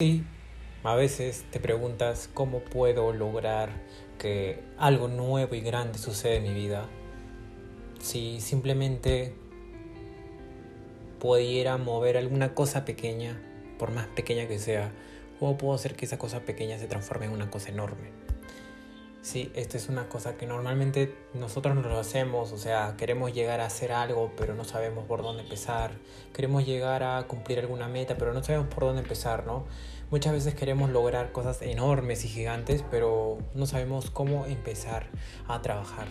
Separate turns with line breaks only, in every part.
Sí, a veces te preguntas cómo puedo lograr que algo nuevo y grande suceda en mi vida. Si simplemente pudiera mover alguna cosa pequeña, por más pequeña que sea, ¿cómo puedo hacer que esa cosa pequeña se transforme en una cosa enorme? Sí, esta es una cosa que normalmente nosotros no lo hacemos, o sea, queremos llegar a hacer algo, pero no sabemos por dónde empezar. Queremos llegar a cumplir alguna meta, pero no sabemos por dónde empezar, ¿no? Muchas veces queremos lograr cosas enormes y gigantes, pero no sabemos cómo empezar a trabajar.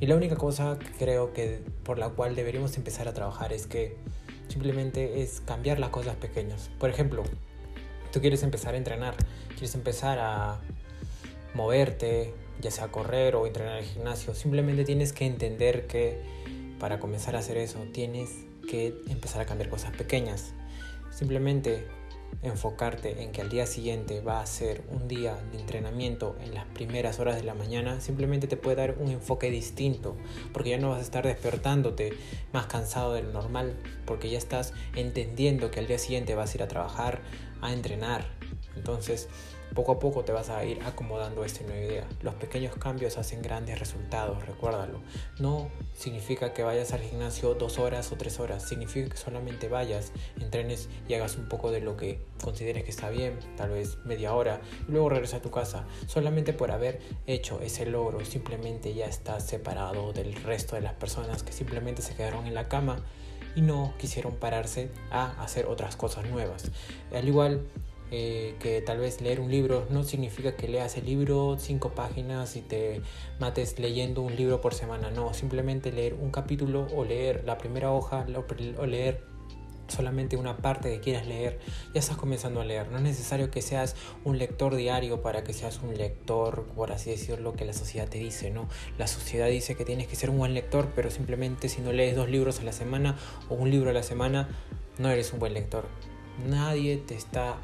Y la única cosa que creo que por la cual deberíamos empezar a trabajar es que simplemente es cambiar las cosas pequeñas. Por ejemplo, tú quieres empezar a entrenar, quieres empezar a moverte, ya sea correr o entrenar en el gimnasio. Simplemente tienes que entender que para comenzar a hacer eso tienes que empezar a cambiar cosas pequeñas. Simplemente enfocarte en que al día siguiente va a ser un día de entrenamiento en las primeras horas de la mañana, simplemente te puede dar un enfoque distinto, porque ya no vas a estar despertándote más cansado de lo normal, porque ya estás entendiendo que al día siguiente vas a ir a trabajar, a entrenar. Entonces, poco a poco te vas a ir acomodando esta nueva idea. Los pequeños cambios hacen grandes resultados, recuérdalo. No significa que vayas al gimnasio dos horas o tres horas, significa que solamente vayas, entrenes y hagas un poco de lo que consideres que está bien, tal vez media hora, y luego regresas a tu casa. Solamente por haber hecho ese logro, simplemente ya estás separado del resto de las personas que simplemente se quedaron en la cama y no quisieron pararse a hacer otras cosas nuevas. Al igual eh, que tal vez leer un libro no significa que leas el libro cinco páginas y te mates leyendo un libro por semana, no, simplemente leer un capítulo o leer la primera hoja o leer solamente una parte que quieras leer, ya estás comenzando a leer. No es necesario que seas un lector diario para que seas un lector, por así decirlo, que la sociedad te dice, ¿no? La sociedad dice que tienes que ser un buen lector, pero simplemente si no lees dos libros a la semana o un libro a la semana, no eres un buen lector. Nadie te está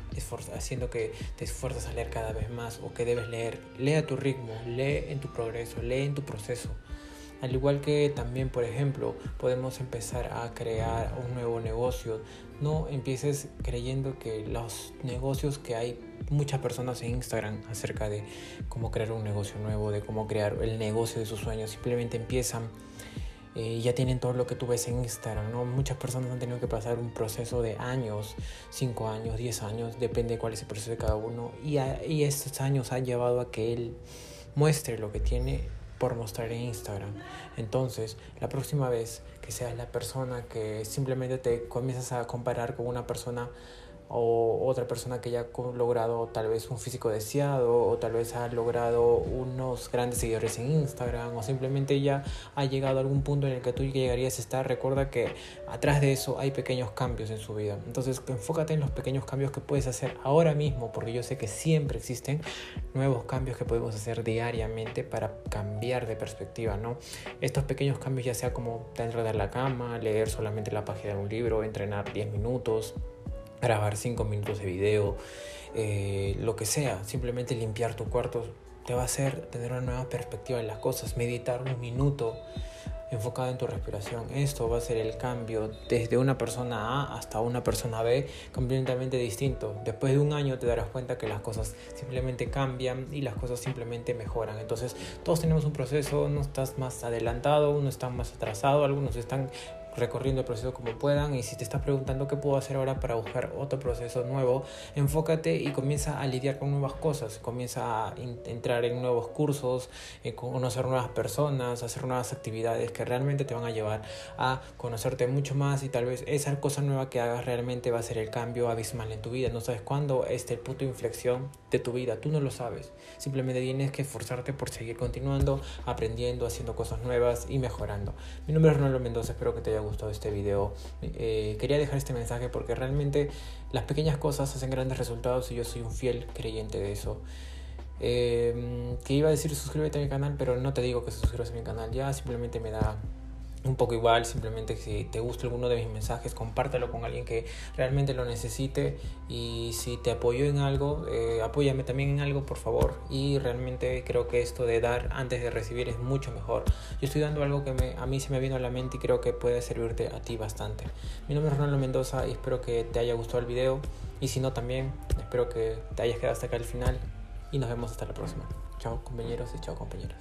haciendo que te esfuerces a leer cada vez más o que debes leer. Lee a tu ritmo, lee en tu progreso, lee en tu proceso. Al igual que también, por ejemplo, podemos empezar a crear un nuevo negocio. No empieces creyendo que los negocios que hay muchas personas en Instagram acerca de cómo crear un negocio nuevo, de cómo crear el negocio de sus sueños, simplemente empiezan eh, ya tienen todo lo que tú ves en Instagram, ¿no? Muchas personas han tenido que pasar un proceso de años, 5 años, 10 años, depende de cuál es el proceso de cada uno, y, y estos años han llevado a que él muestre lo que tiene por mostrar en Instagram. Entonces, la próxima vez que seas la persona que simplemente te comienzas a comparar con una persona o otra persona que ya ha logrado tal vez un físico deseado o tal vez ha logrado unos grandes seguidores en Instagram o simplemente ya ha llegado a algún punto en el que tú llegarías a estar, recuerda que atrás de eso hay pequeños cambios en su vida. Entonces enfócate en los pequeños cambios que puedes hacer ahora mismo porque yo sé que siempre existen nuevos cambios que podemos hacer diariamente para cambiar de perspectiva, ¿no? Estos pequeños cambios ya sea como dentro de la cama, leer solamente la página de un libro, entrenar 10 minutos, grabar 5 minutos de video, eh, lo que sea, simplemente limpiar tu cuarto te va a hacer tener una nueva perspectiva en las cosas, meditar un minuto enfocado en tu respiración. Esto va a ser el cambio desde una persona A hasta una persona B completamente distinto. Después de un año te darás cuenta que las cosas simplemente cambian y las cosas simplemente mejoran. Entonces todos tenemos un proceso, uno estás más adelantado, uno está más atrasado, algunos están recorriendo el proceso como puedan y si te estás preguntando qué puedo hacer ahora para buscar otro proceso nuevo, enfócate y comienza a lidiar con nuevas cosas, comienza a entrar en nuevos cursos, en conocer nuevas personas, hacer nuevas actividades que realmente te van a llevar a conocerte mucho más y tal vez esa cosa nueva que hagas realmente va a ser el cambio abismal en tu vida. No sabes cuándo es el punto de inflexión de tu vida, tú no lo sabes. Simplemente tienes que esforzarte por seguir continuando, aprendiendo, haciendo cosas nuevas y mejorando. Mi nombre es Ronaldo Mendoza, espero que te haya gustado este video. Eh, quería dejar este mensaje porque realmente las pequeñas cosas hacen grandes resultados y yo soy un fiel creyente de eso. Eh, que iba a decir suscríbete a mi canal, pero no te digo que suscribas a mi canal, ya simplemente me da un poco igual, simplemente si te gusta alguno de mis mensajes, compártelo con alguien que realmente lo necesite y si te apoyo en algo, eh, apóyame también en algo, por favor. Y realmente creo que esto de dar antes de recibir es mucho mejor. Yo estoy dando algo que me, a mí se me vino a la mente y creo que puede servirte a ti bastante. Mi nombre es Ronaldo Mendoza y espero que te haya gustado el video y si no también Espero que te hayas quedado hasta acá al final y nos vemos hasta la próxima. Chao compañeros y chao compañeras.